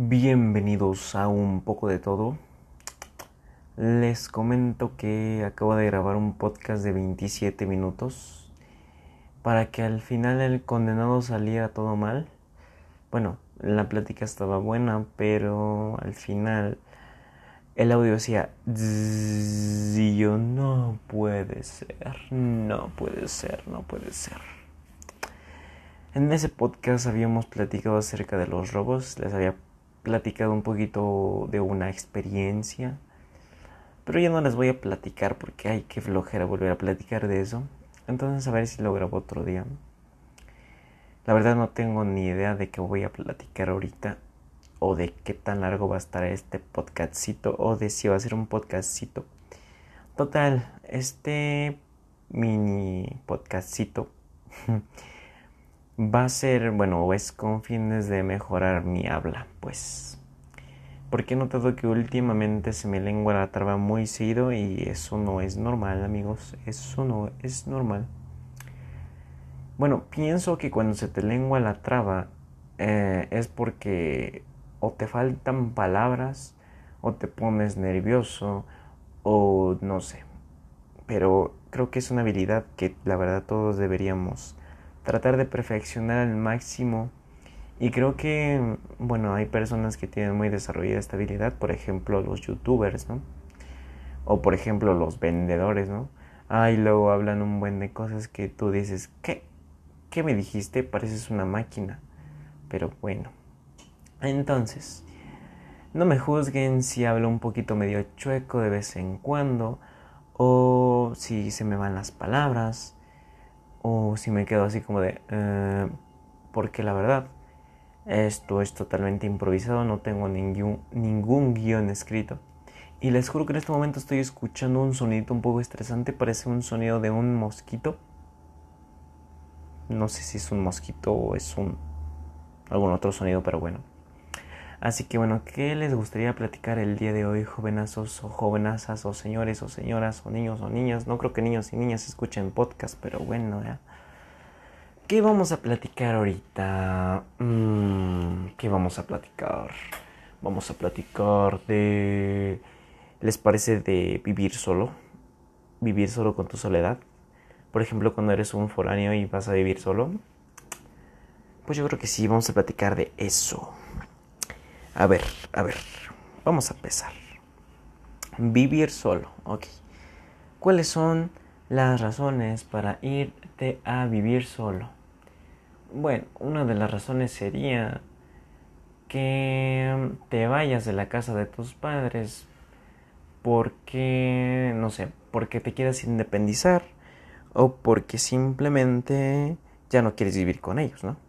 Bienvenidos a un poco de todo. Les comento que acabo de grabar un podcast de 27 minutos para que al final el condenado saliera todo mal. Bueno, la plática estaba buena, pero al final el audio decía y yo no puede ser, no puede ser, no puede ser. En ese podcast habíamos platicado acerca de los robos, les había platicado un poquito de una experiencia. Pero ya no les voy a platicar porque hay que flojera volver a platicar de eso. Entonces a ver si lo grabo otro día. La verdad no tengo ni idea de qué voy a platicar ahorita. O de qué tan largo va a estar este podcastcito. O de si va a ser un podcastcito. Total, este mini podcastcito va a ser, bueno, es con fines de mejorar mi habla, pues. Porque he notado que últimamente se me lengua la traba muy seguido y eso no es normal, amigos. Eso no es normal. Bueno, pienso que cuando se te lengua la traba eh, es porque o te faltan palabras o te pones nervioso o no sé. Pero creo que es una habilidad que la verdad todos deberíamos tratar de perfeccionar al máximo. Y creo que, bueno, hay personas que tienen muy desarrollada esta habilidad, por ejemplo, los youtubers, ¿no? O por ejemplo, los vendedores, ¿no? Ay, luego hablan un buen de cosas que tú dices, ¿qué? ¿Qué me dijiste? Pareces una máquina. Pero bueno. Entonces, no me juzguen si hablo un poquito medio chueco de vez en cuando, o si se me van las palabras, o si me quedo así como de... Eh, porque la verdad, esto es totalmente improvisado, no tengo ningún, ningún guion escrito. Y les juro que en este momento estoy escuchando un sonido un poco estresante, parece un sonido de un mosquito. No sé si es un mosquito o es un algún otro sonido, pero bueno. Así que bueno, ¿qué les gustaría platicar el día de hoy, jovenazos o jovenazas o señores o señoras o niños o niñas? No creo que niños y niñas escuchen podcast, pero bueno, ¿ya? ¿Qué vamos a platicar ahorita? Mm, ¿Qué vamos a platicar? Vamos a platicar de... ¿Les parece de vivir solo? ¿Vivir solo con tu soledad? Por ejemplo, cuando eres un foráneo y vas a vivir solo. Pues yo creo que sí, vamos a platicar de eso. A ver, a ver, vamos a empezar. Vivir solo, ok. ¿Cuáles son las razones para irte a vivir solo? Bueno, una de las razones sería que te vayas de la casa de tus padres porque, no sé, porque te quieras independizar o porque simplemente ya no quieres vivir con ellos, ¿no?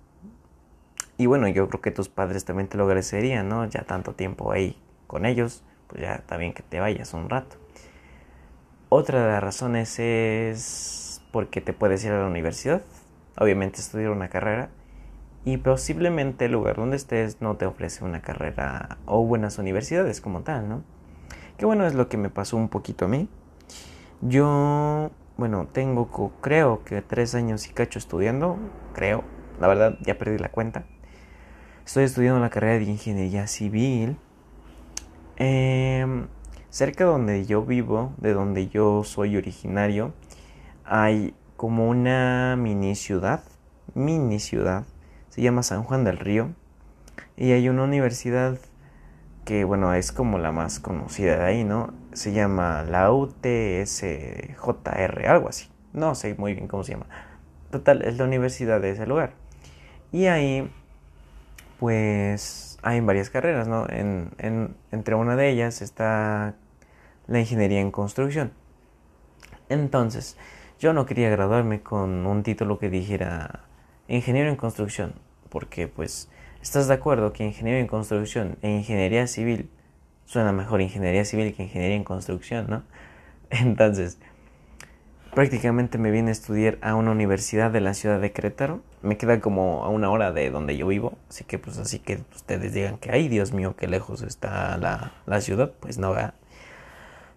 Y bueno, yo creo que tus padres también te lo agradecerían, ¿no? Ya tanto tiempo ahí con ellos, pues ya bien que te vayas un rato. Otra de las razones es porque te puedes ir a la universidad, obviamente estudiar una carrera, y posiblemente el lugar donde estés no te ofrece una carrera o buenas universidades como tal, ¿no? Que bueno, es lo que me pasó un poquito a mí. Yo, bueno, tengo creo que tres años y cacho estudiando, creo, la verdad ya perdí la cuenta. Estoy estudiando la carrera de ingeniería civil. Em, cerca de donde yo vivo, de donde yo soy originario, hay como una mini ciudad, mini ciudad, se llama San Juan del Río, y hay una universidad que, bueno, es como la más conocida de ahí, ¿no? Se llama la UTSJR, algo así, no sé muy bien cómo se llama. Total, es la universidad de ese lugar. Y ahí pues hay varias carreras, ¿no? En, entre una de ellas está la ingeniería en construcción. Entonces, yo no quería graduarme con un título que dijera ingeniero en construcción, porque pues estás de acuerdo que ingeniero en construcción e ingeniería civil suena mejor ingeniería civil que ingeniería en construcción, ¿no? Entonces, prácticamente me vine a estudiar a una universidad de la ciudad de Querétaro. Me queda como a una hora de donde yo vivo. Así que pues así que ustedes digan que, ay Dios mío, qué lejos está la, la ciudad. Pues no, va.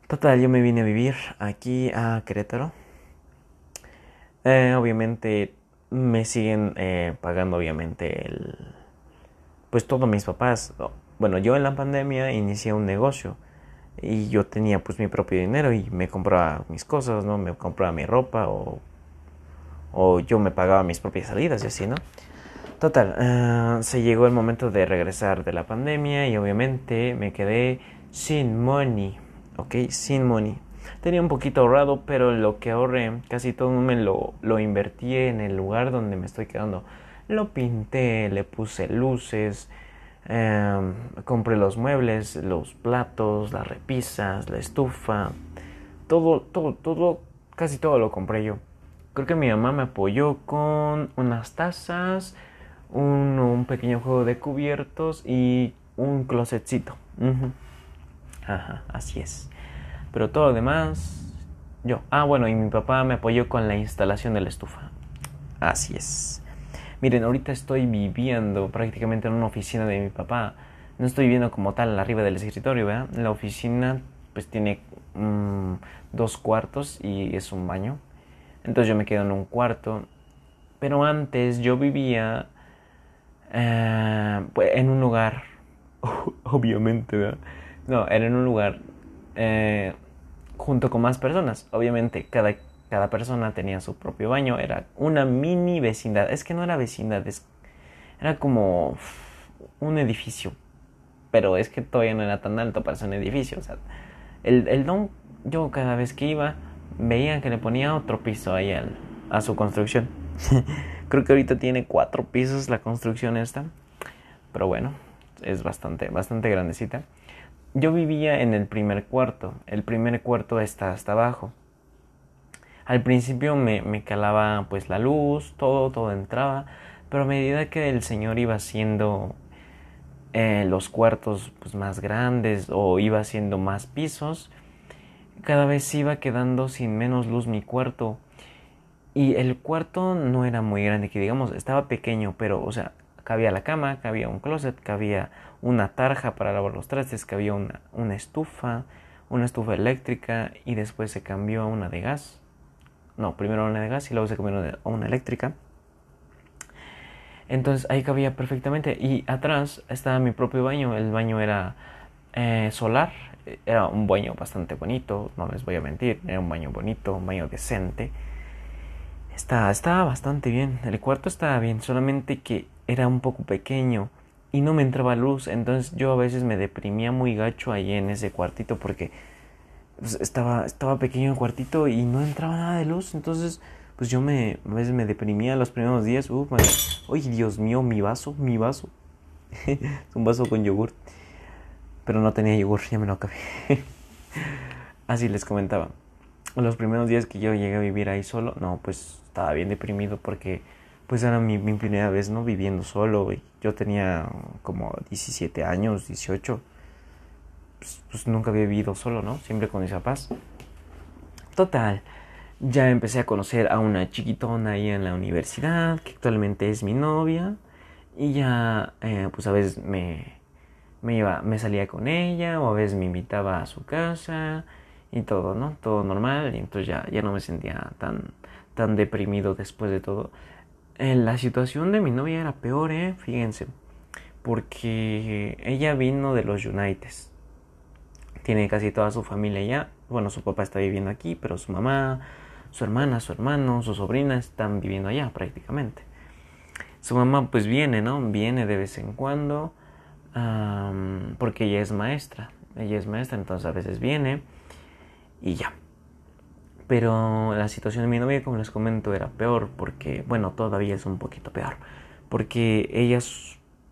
Total, yo me vine a vivir aquí a Querétaro. Eh, obviamente me siguen eh, pagando obviamente el... Pues todos mis papás. bueno, yo en la pandemia inicié un negocio y yo tenía pues mi propio dinero y me compraba mis cosas, ¿no? Me compraba mi ropa o, o yo me pagaba mis propias salidas y así, ¿no? Total, ah, se llegó el momento de regresar de la pandemia y obviamente me quedé sin money, ¿ok? Sin money. Tenía un poquito ahorrado, pero lo que ahorré casi todo me lo, lo invertí en el lugar donde me estoy quedando. Lo pinté, le puse luces, em, compré los muebles, los platos, las repisas, la estufa, todo, todo, todo, casi todo lo compré yo. Creo que mi mamá me apoyó con unas tazas, un, pequeño juego de cubiertos y un closetcito. Ajá, así es. Pero todo lo demás, yo. Ah, bueno, y mi papá me apoyó con la instalación de la estufa. Así es. Miren, ahorita estoy viviendo prácticamente en una oficina de mi papá. No estoy viviendo como tal arriba del escritorio, ¿verdad? La oficina pues tiene mm, dos cuartos y es un baño. Entonces yo me quedo en un cuarto. Pero antes yo vivía eh, pues, en un lugar, obviamente, ¿verdad? No, era en un lugar eh, junto con más personas. Obviamente, cada, cada persona tenía su propio baño. Era una mini vecindad. Es que no era vecindad, era como un edificio. Pero es que todavía no era tan alto para ser un edificio. O sea, el, el don, yo cada vez que iba, veía que le ponía otro piso ahí a su construcción. Creo que ahorita tiene cuatro pisos la construcción esta. Pero bueno, es bastante, bastante grandecita. Yo vivía en el primer cuarto. El primer cuarto está hasta abajo. Al principio me, me calaba pues la luz, todo, todo entraba. Pero a medida que el señor iba haciendo eh, los cuartos pues, más grandes o iba haciendo más pisos, cada vez iba quedando sin menos luz mi cuarto. Y el cuarto no era muy grande, que digamos, estaba pequeño, pero, o sea, cabía la cama, cabía un closet, cabía una tarja para lavar los trastes, cabía una, una estufa, una estufa eléctrica y después se cambió a una de gas. No, primero una de gas y luego se cambió a una eléctrica. Entonces ahí cabía perfectamente y atrás estaba mi propio baño. El baño era eh, solar, era un baño bastante bonito, no les voy a mentir, era un baño bonito, un baño decente Está, estaba bastante bien. El cuarto estaba bien, solamente que era un poco pequeño y no me entraba luz. Entonces yo a veces me deprimía muy gacho ahí en ese cuartito porque pues, estaba, estaba pequeño el cuartito y no entraba nada de luz. Entonces, pues yo me, a veces me deprimía los primeros días. Uf, Oye, Dios mío, mi vaso, mi vaso. un vaso con yogur. Pero no tenía yogur, ya me lo acabé. Así les comentaba. Los primeros días que yo llegué a vivir ahí solo, no, pues estaba bien deprimido porque pues era mi, primera vez, ¿no? Viviendo solo, Yo tenía como 17 años, 18. Pues, pues, nunca había vivido solo, ¿no? Siempre con mis papás. Total, ya empecé a conocer a una chiquitona ahí en la universidad, que actualmente es mi novia. Y ya, eh, pues a veces me, me, iba, me salía con ella, o a veces me invitaba a su casa, y todo, ¿no? Todo normal, y entonces ya, ya no me sentía tan tan deprimido después de todo. Eh, la situación de mi novia era peor, ¿eh? Fíjense. Porque ella vino de los United. Tiene casi toda su familia allá. Bueno, su papá está viviendo aquí, pero su mamá, su hermana, su hermano, su sobrina están viviendo allá prácticamente. Su mamá pues viene, ¿no? Viene de vez en cuando. porque ella es maestra. Ella es maestra, entonces a veces viene. Y ya. Pero la situación de mi novia, como les comento, era peor porque, bueno, todavía es un poquito peor. Porque ella,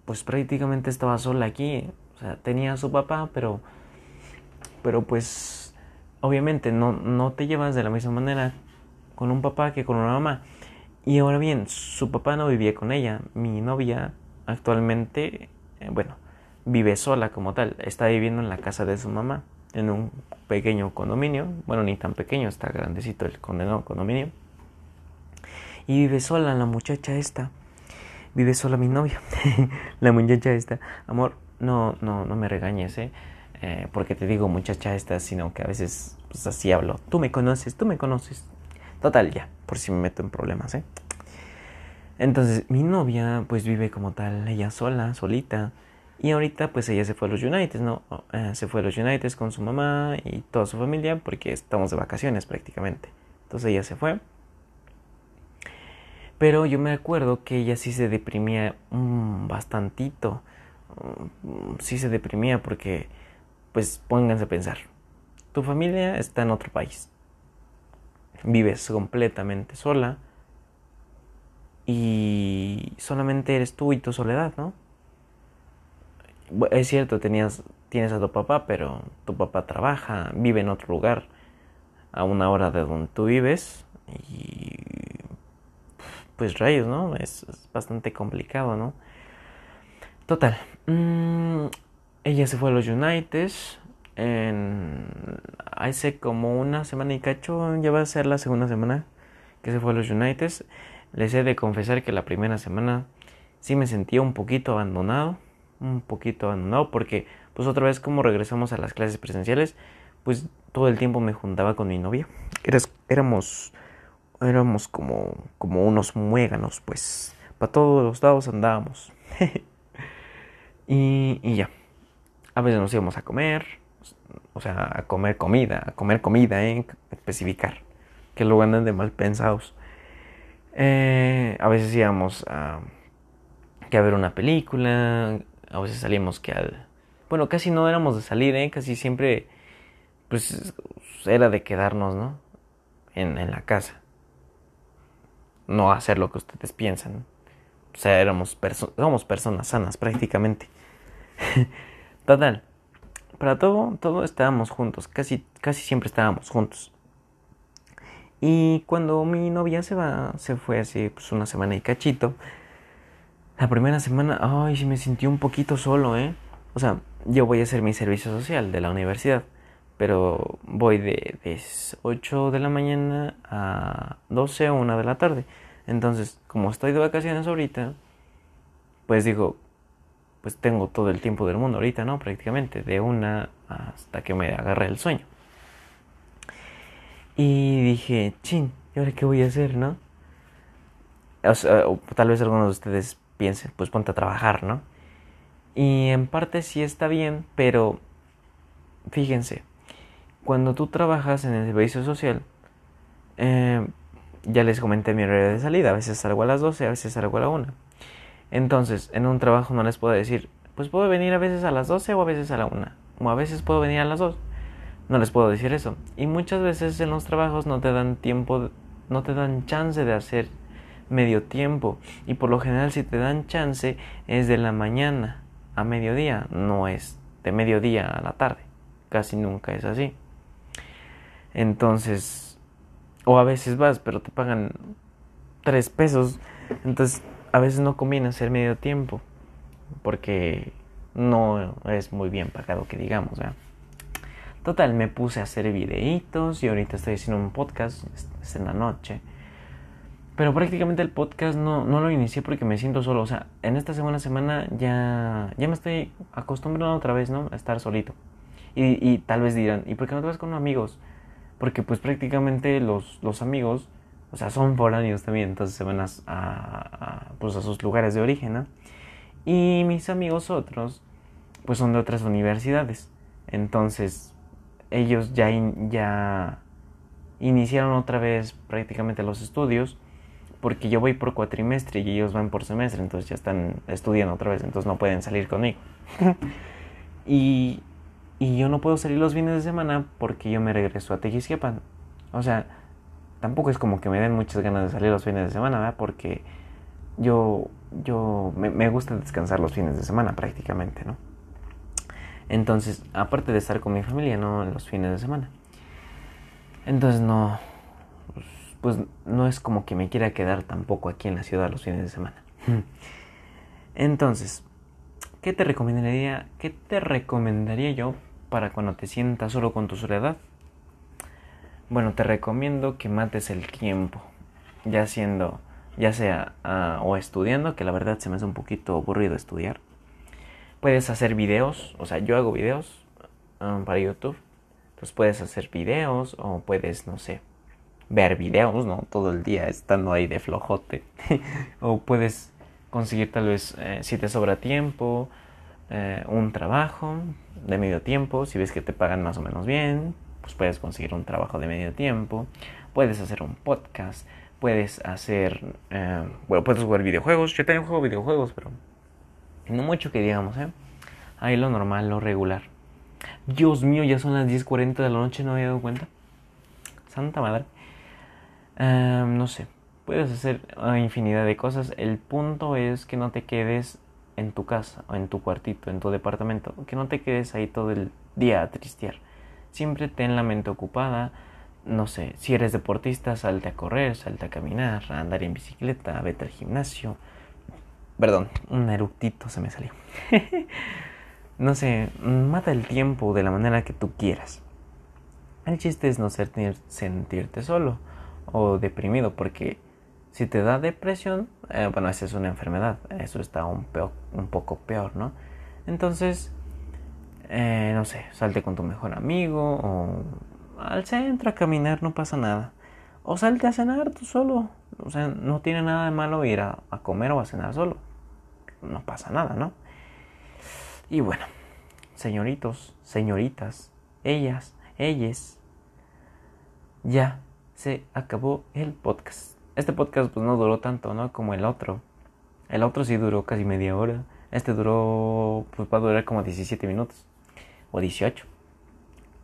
pues prácticamente estaba sola aquí. O sea, tenía a su papá, pero, pero pues, obviamente no, no te llevas de la misma manera con un papá que con una mamá. Y ahora bien, su papá no vivía con ella. Mi novia actualmente, eh, bueno, vive sola como tal. Está viviendo en la casa de su mamá en un pequeño condominio, bueno, ni tan pequeño, está grandecito el condenado condominio. Y vive sola la muchacha esta. Vive sola mi novia. la muchacha esta. Amor, no, no, no me regañes, ¿eh? ¿Eh? porque te digo muchacha esta, sino que a veces pues así hablo. Tú me conoces, tú me conoces. Total, ya, por si me meto en problemas, ¿eh? Entonces, mi novia pues vive como tal, ella sola, solita. Y ahorita pues ella se fue a los United, ¿no? Eh, se fue a los United con su mamá y toda su familia porque estamos de vacaciones prácticamente. Entonces ella se fue. Pero yo me acuerdo que ella sí se deprimía mm, bastantito. Mm, sí se deprimía porque, pues pónganse a pensar. Tu familia está en otro país. Vives completamente sola. Y solamente eres tú y tu soledad, ¿no? es cierto, tenías, tienes a tu papá, pero tu papá trabaja, vive en otro lugar, a una hora de donde tú vives, y pues rayos, ¿no? Es, bastante complicado, ¿no? Total, mm, ella se fue a los United, en, hace como una semana y cacho, ya va a ser la segunda semana que se fue a los United. Les he de confesar que la primera semana sí me sentía un poquito abandonado un poquito abandonado porque pues otra vez como regresamos a las clases presenciales pues todo el tiempo me juntaba con mi novia. Éramos éramos como como unos muéganos pues para todos los lados andábamos. Y, y ya a veces nos íbamos a comer o sea a comer comida a comer comida ¿eh? especificar que luego andan de mal pensados eh, a veces íbamos a que a ver una película a veces salíamos que al... Bueno, casi no éramos de salir, ¿eh? Casi siempre, pues, era de quedarnos, ¿no? En, la casa. No hacer lo que ustedes piensan. O sea, éramos, somos personas sanas prácticamente. Total. Para todo, todo estábamos juntos. Casi, casi siempre estábamos juntos. Y cuando mi novia se va, se fue así pues una semana y cachito, la primera semana, ay, sí me sentí un poquito solo, ¿eh? O sea, yo voy a hacer mi servicio social de la universidad, pero voy de, de 8 de la mañana a 12 o 1 de la tarde. Entonces, como estoy de vacaciones ahorita, pues digo, pues tengo todo el tiempo del mundo ahorita, ¿no? Prácticamente, de una hasta que me agarre el sueño. Y dije, chin, ¿y ahora qué voy a hacer, no? O sea, tal vez algunos de ustedes piensen, pues ponte a trabajar, ¿no? Y en parte sí está bien, pero fíjense, cuando tú trabajas en el servicio social, eh, ya les comenté mi horario de salida, a veces salgo a las 12, a veces salgo a la 1. Entonces, en un trabajo no les puedo decir, pues puedo venir a veces a las 12 o a veces a la 1, o a veces puedo venir a las 2. No les puedo decir eso. Y muchas veces en los trabajos no te dan tiempo, no te dan chance de hacer medio tiempo y por lo general si te dan chance es de la mañana a mediodía, no es de mediodía a la tarde, casi nunca es así. Entonces, o a veces vas, pero te pagan tres pesos, entonces a veces no conviene hacer medio tiempo, porque no es muy bien pagado que digamos. Total, me puse a hacer videitos y ahorita estoy haciendo un podcast, es en la noche pero prácticamente el podcast no, no lo inicié porque me siento solo. O sea, en esta segunda semana ya, ya me estoy acostumbrando otra vez, ¿no? A estar solito. Y, tal vez dirán, ¿y por qué no te vas con amigos? Porque pues prácticamente los, los amigos, o sea, son foráneos también, entonces se van a, pues a sus lugares de origen, ¿no? Y mis amigos otros, pues son de otras universidades. Entonces, ellos ya, ya iniciaron otra vez prácticamente los estudios porque yo voy por cuatrimestre y ellos van por semestre, entonces ya están estudiando otra vez, entonces no pueden salir conmigo. y, y yo no puedo salir los fines de semana porque yo me regreso a Tequisquiapan. O sea, tampoco es como que me den muchas ganas de salir los fines de semana, ¿verdad? Porque yo, yo me, me gusta descansar los fines de semana prácticamente, ¿no? Entonces, aparte de estar con mi familia, no los fines de semana. Entonces no, pues no es como que me quiera quedar tampoco aquí en la ciudad los fines de semana. Entonces, ¿qué te recomendaría, qué te recomendaría yo para cuando te sientas solo con tu soledad? Bueno, te recomiendo que mates el tiempo, ya siendo, ya sea ah, o estudiando, que la verdad se me hace un poquito aburrido estudiar. Puedes hacer videos, o sea, yo hago videos ah, para YouTube. Entonces puedes hacer videos o puedes, no sé, ver videos, ¿no? Todo el día estando ahí de flojote. o puedes conseguir tal vez, eh, si te sobra tiempo, eh, un trabajo de medio tiempo, si ves que te pagan más o menos bien, pues puedes conseguir un trabajo de medio tiempo, puedes hacer un podcast, puedes hacer, eh, bueno, puedes jugar videojuegos, yo también juego videojuegos, pero no mucho que digamos, ¿eh? Ahí lo normal, lo regular. Dios mío, ya son las 10.40 de la noche, no me había dado cuenta. Santa madre. Em, no sé, puedes hacer infinidad de cosas. El punto es que no te quedes en tu casa o en tu cuartito, en tu departamento. Que no te quedes ahí todo el día a tristear. Siempre ten la mente ocupada. No sé, si eres deportista, salte a correr, salte a caminar, a andar en bicicleta, vete al gimnasio. Perdón, un eructito se me salió. no sé, mata el tiempo de la manera que tú quieras. El chiste es no sentirte solo o deprimido, porque si te da depresión, eh, bueno, esa es una enfermedad, eso está un, un poco peor, ¿no? Entonces, eh, no sé, salte con tu mejor amigo o al centro a caminar, no pasa nada. O salte a cenar tú solo, o sea, no tiene nada de malo ir a, a comer o a cenar solo, no pasa nada, ¿no? Y bueno, señoritos, señoritas, ellas, ellas, ya se acabó el podcast. Este podcast pues no duró tanto, ¿no? Como el otro. El otro sí duró casi media hora. Este duró, pues va a durar como 17 minutos. O 18.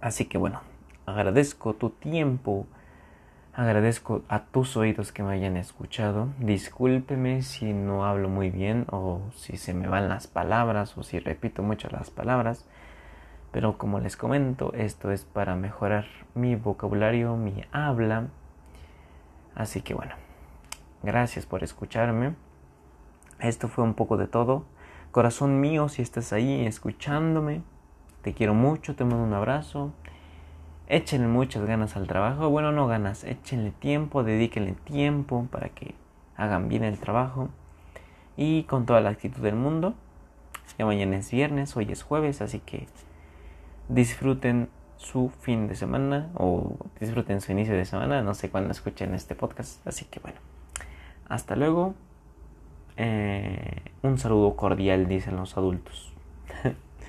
Así que bueno, agradezco tu tiempo. Agradezco a tus oídos que me hayan escuchado. Discúlpeme si no hablo muy bien o si se me van las palabras o si repito mucho las palabras. Pero como les comento, esto es para mejorar mi vocabulario, mi habla. Así que bueno, gracias por escucharme. Esto fue un poco de todo. Corazón mío, si estás ahí escuchándome, te quiero mucho, te mando un abrazo. Échenle muchas ganas al trabajo. Bueno, no ganas, échenle tiempo, dedíquenle tiempo para que hagan bien el trabajo. Y con toda la actitud del mundo. Ya mañana es viernes, hoy es jueves, así que disfruten su fin de semana o disfruten su inicio de semana. No sé cuándo escuchen este podcast. Así que bueno, hasta luego. Eh, un saludo cordial, dicen los adultos.